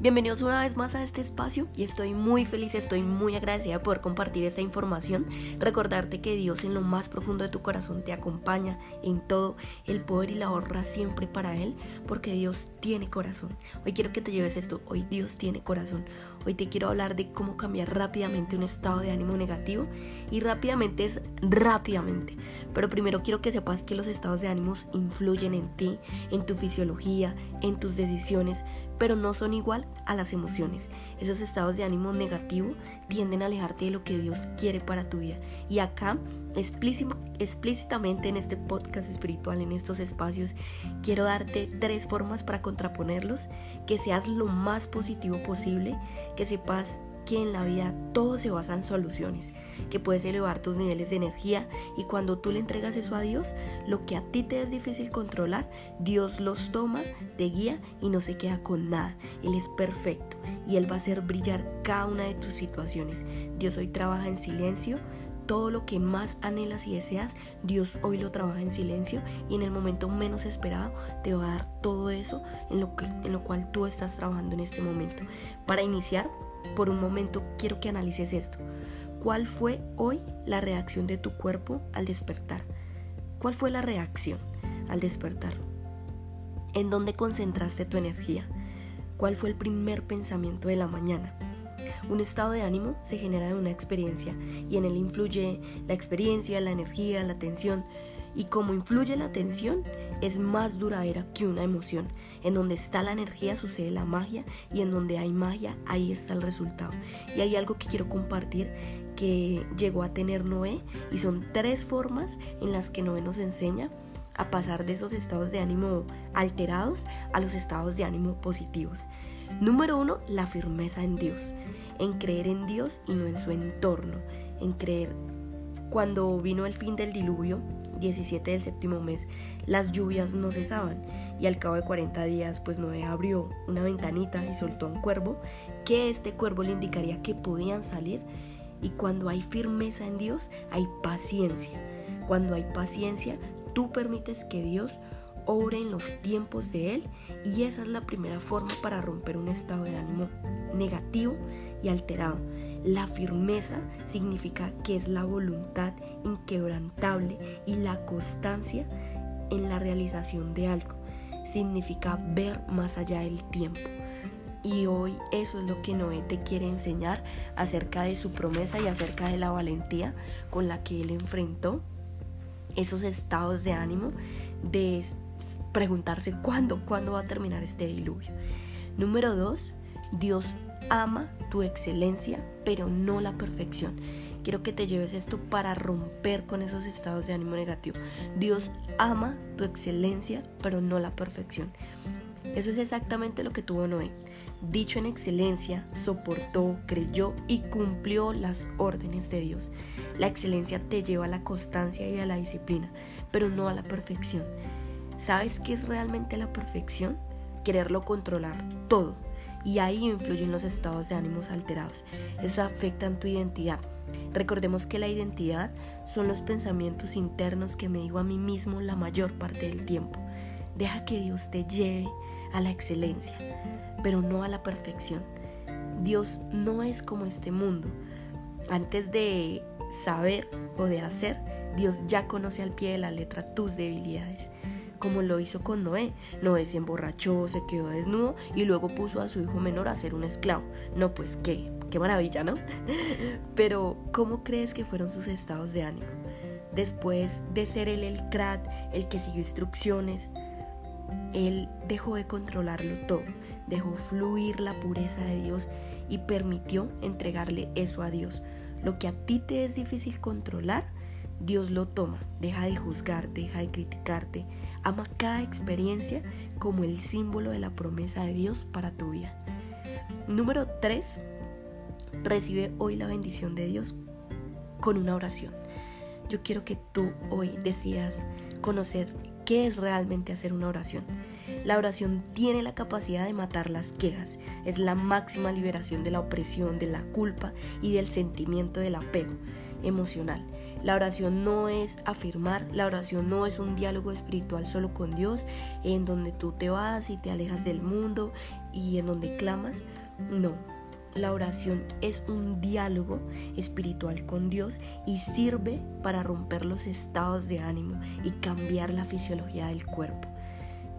Bienvenidos una vez más a este espacio y estoy muy feliz, estoy muy agradecida de poder compartir esta información. Recordarte que Dios en lo más profundo de tu corazón te acompaña en todo, el poder y la honra siempre para Él, porque Dios tiene corazón. Hoy quiero que te lleves esto, hoy Dios tiene corazón. Hoy te quiero hablar de cómo cambiar rápidamente un estado de ánimo negativo y rápidamente es rápidamente. Pero primero quiero que sepas que los estados de ánimos influyen en ti, en tu fisiología, en tus decisiones, pero no son igual a las emociones. Esos estados de ánimo negativo tienden a alejarte de lo que Dios quiere para tu vida. Y acá, explícitamente en este podcast espiritual, en estos espacios, quiero darte tres formas para contraponerlos, que seas lo más positivo posible, que sepas que en la vida todo se basa en soluciones, que puedes elevar tus niveles de energía y cuando tú le entregas eso a Dios, lo que a ti te es difícil controlar, Dios los toma, te guía y no se queda con nada. Él es perfecto y Él va a hacer brillar cada una de tus situaciones. Dios hoy trabaja en silencio, todo lo que más anhelas y deseas, Dios hoy lo trabaja en silencio y en el momento menos esperado te va a dar todo eso en lo, que, en lo cual tú estás trabajando en este momento. Para iniciar, por un momento quiero que analices esto. ¿Cuál fue hoy la reacción de tu cuerpo al despertar? ¿Cuál fue la reacción al despertar? ¿En dónde concentraste tu energía? ¿Cuál fue el primer pensamiento de la mañana? Un estado de ánimo se genera de una experiencia y en él influye la experiencia, la energía, la atención. Y como influye la atención, es más duradera que una emoción. En donde está la energía sucede la magia y en donde hay magia ahí está el resultado. Y hay algo que quiero compartir que llegó a tener Noé y son tres formas en las que Noé nos enseña a pasar de esos estados de ánimo alterados a los estados de ánimo positivos. Número uno, la firmeza en Dios, en creer en Dios y no en su entorno, en creer cuando vino el fin del diluvio, 17 del séptimo mes, las lluvias no cesaban y al cabo de 40 días pues Noé abrió una ventanita y soltó un cuervo que este cuervo le indicaría que podían salir y cuando hay firmeza en Dios hay paciencia. Cuando hay paciencia tú permites que Dios obre en los tiempos de Él y esa es la primera forma para romper un estado de ánimo negativo y alterado. La firmeza significa que es la voluntad inquebrantable y la constancia en la realización de algo. Significa ver más allá del tiempo. Y hoy eso es lo que Noé te quiere enseñar acerca de su promesa y acerca de la valentía con la que él enfrentó esos estados de ánimo de preguntarse cuándo, cuándo va a terminar este diluvio. Número dos, Dios ama tu excelencia, pero no la perfección. Quiero que te lleves esto para romper con esos estados de ánimo negativo. Dios ama tu excelencia, pero no la perfección. Eso es exactamente lo que tuvo Noé. Dicho en excelencia, soportó, creyó y cumplió las órdenes de Dios. La excelencia te lleva a la constancia y a la disciplina, pero no a la perfección. ¿Sabes qué es realmente la perfección? Quererlo controlar todo y ahí influyen los estados de ánimos alterados. Eso afecta en tu identidad. Recordemos que la identidad son los pensamientos internos que me digo a mí mismo la mayor parte del tiempo. Deja que Dios te lleve a la excelencia, pero no a la perfección. Dios no es como este mundo. Antes de saber o de hacer, Dios ya conoce al pie de la letra tus debilidades como lo hizo con Noé. Noé se emborrachó, se quedó desnudo y luego puso a su hijo menor a ser un esclavo. No, pues qué, qué maravilla, ¿no? Pero, ¿cómo crees que fueron sus estados de ánimo? Después de ser él el crat, el que siguió instrucciones, él dejó de controlarlo todo, dejó fluir la pureza de Dios y permitió entregarle eso a Dios. Lo que a ti te es difícil controlar, Dios lo toma, deja de juzgar, deja de criticarte, ama cada experiencia como el símbolo de la promesa de Dios para tu vida. Número 3. Recibe hoy la bendición de Dios con una oración. Yo quiero que tú hoy decidas conocer qué es realmente hacer una oración. La oración tiene la capacidad de matar las quejas, es la máxima liberación de la opresión, de la culpa y del sentimiento del apego emocional. La oración no es afirmar, la oración no es un diálogo espiritual solo con Dios, en donde tú te vas y te alejas del mundo y en donde clamas. No, la oración es un diálogo espiritual con Dios y sirve para romper los estados de ánimo y cambiar la fisiología del cuerpo.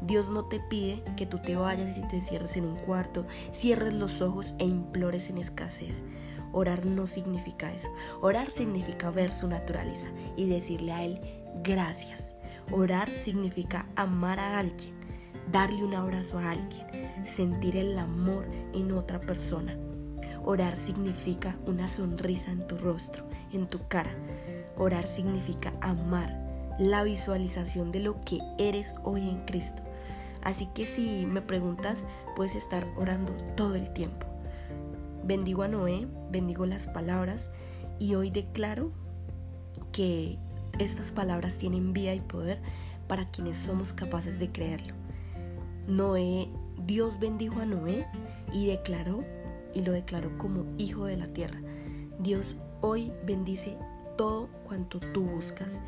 Dios no te pide que tú te vayas y te encierres en un cuarto, cierres los ojos e implores en escasez. Orar no significa eso. Orar significa ver su naturaleza y decirle a Él gracias. Orar significa amar a alguien, darle un abrazo a alguien, sentir el amor en otra persona. Orar significa una sonrisa en tu rostro, en tu cara. Orar significa amar, la visualización de lo que eres hoy en Cristo. Así que si me preguntas, puedes estar orando todo el tiempo. Bendigo a Noé, bendigo las palabras y hoy declaro que estas palabras tienen vida y poder para quienes somos capaces de creerlo. Noé, Dios bendijo a Noé y declaró y lo declaró como hijo de la tierra. Dios hoy bendice todo cuanto tú buscas.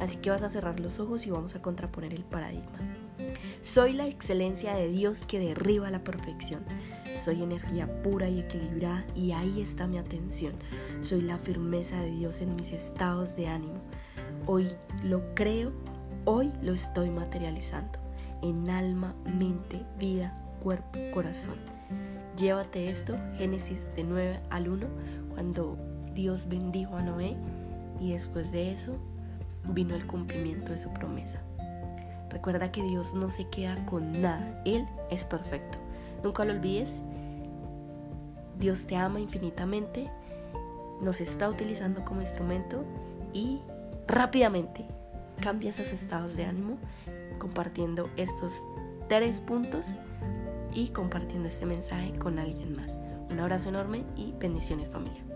Así que vas a cerrar los ojos y vamos a contraponer el paradigma. Soy la excelencia de Dios que derriba la perfección. Soy energía pura y equilibrada y ahí está mi atención. Soy la firmeza de Dios en mis estados de ánimo. Hoy lo creo, hoy lo estoy materializando. En alma, mente, vida, cuerpo, corazón. Llévate esto, Génesis de 9 al 1, cuando Dios bendijo a Noé y después de eso vino el cumplimiento de su promesa. Recuerda que Dios no se queda con nada, Él es perfecto. Nunca lo olvides, Dios te ama infinitamente, nos está utilizando como instrumento y rápidamente cambia esos estados de ánimo compartiendo estos tres puntos y compartiendo este mensaje con alguien más. Un abrazo enorme y bendiciones familia.